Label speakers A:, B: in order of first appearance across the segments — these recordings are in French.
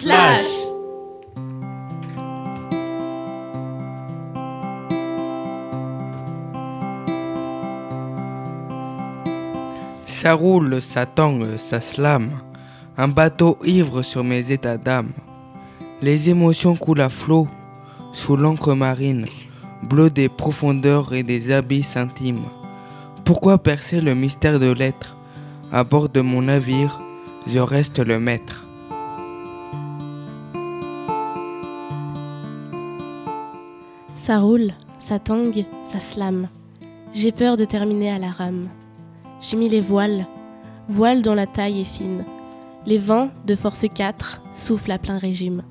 A: slash. Ça roule, ça tangue, ça slame. Un bateau ivre sur mes états d'âme. Les émotions coulent à flot sous l'encre marine, bleu des profondeurs et des abysses intimes. Pourquoi percer le mystère de l'être? À bord de mon navire, je reste le maître.
B: Ça roule, ça tangue, ça slame. J'ai peur de terminer à la rame. J'ai mis les voiles, voiles dont la taille est fine. Les vents, de force 4, soufflent à plein régime.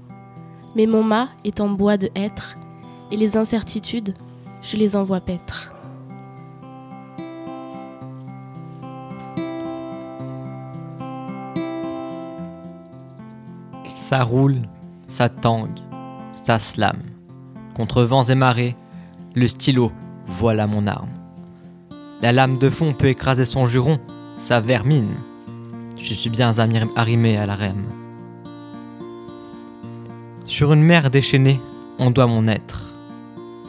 B: Mais mon mât est en bois de hêtre, et les incertitudes, je les envoie paître.
C: Ça roule, ça tangue, ça slame. Contre vents et marées, le stylo, voilà mon arme. La lame de fond peut écraser son juron, sa vermine. Je suis bien arrimé à la rème. Sur une mer déchaînée, on doit mon être.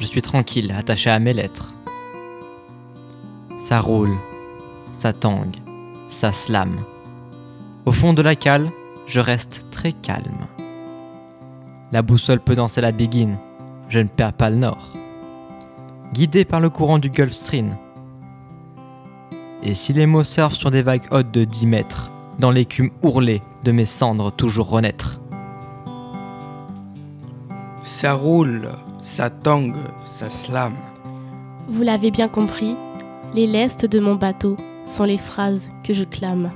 C: Je suis tranquille, attaché à mes lettres. Ça roule, ça tangue, ça slame. Au fond de la cale, je reste très calme. La boussole peut danser la biguine, je ne perds pas le nord. Guidé par le courant du Gulf Stream. Et si les mots surfent sur des vagues hautes de 10 mètres, dans l'écume ourlée de mes cendres toujours renaître.
A: Ça roule, ça tangue, ça slame.
B: Vous l'avez bien compris, les lestes de mon bateau sont les phrases que je clame.